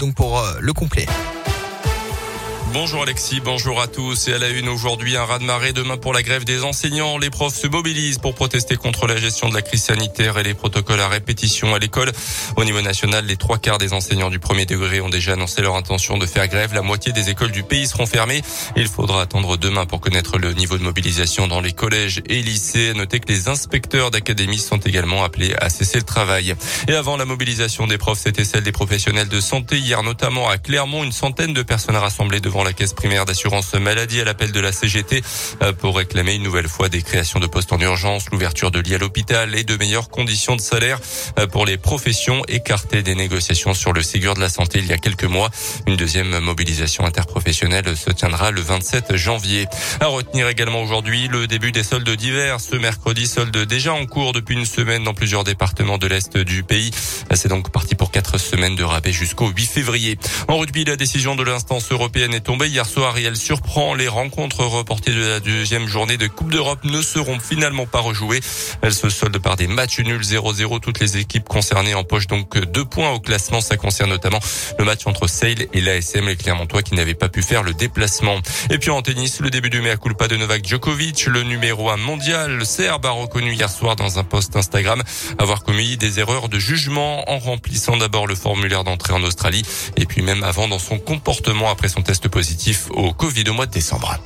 donc pour le complet. Bonjour Alexis, bonjour à tous. Et à la une aujourd'hui, un raz-de-marée demain pour la grève des enseignants. Les profs se mobilisent pour protester contre la gestion de la crise sanitaire et les protocoles à répétition à l'école. Au niveau national, les trois quarts des enseignants du premier degré ont déjà annoncé leur intention de faire grève. La moitié des écoles du pays seront fermées. Il faudra attendre demain pour connaître le niveau de mobilisation dans les collèges et lycées. Notez que les inspecteurs d'académie sont également appelés à cesser le travail. Et avant la mobilisation des profs, c'était celle des professionnels de santé. Hier, notamment à Clermont, une centaine de personnes rassemblées devant la caisse primaire d'assurance maladie à l'appel de la CGT euh, pour réclamer une nouvelle fois des créations de postes en urgence, l'ouverture de lits à l'hôpital et de meilleures conditions de salaire euh, pour les professions écartées des négociations sur le Ségur de la santé il y a quelques mois. Une deuxième mobilisation interprofessionnelle se tiendra le 27 janvier. À retenir également aujourd'hui le début des soldes d'hiver. Ce mercredi, soldes déjà en cours depuis une semaine dans plusieurs départements de l'Est du pays. C'est donc parti pour quatre semaines de rabais jusqu'au 8 février. En rugby, la décision de l'instance européenne est tombée hier soir et elle surprend. Les rencontres reportées de la deuxième journée de Coupe d'Europe ne seront finalement pas rejouées. Elles se soldent par des matchs nuls 0-0. Toutes les équipes concernées empochent donc deux points au classement. Ça concerne notamment le match entre Sale et l'ASM, les Clermontois qui n'avaient pas pu faire le déplacement. Et puis en tennis, le début du mea culpa de Novak Djokovic, le numéro un mondial, le Serbe a reconnu hier soir dans un post Instagram avoir commis des erreurs de jugement en remplissant d'abord le formulaire d'entrée en Australie et puis même avant dans son comportement après son test positif au Covid au mois de décembre.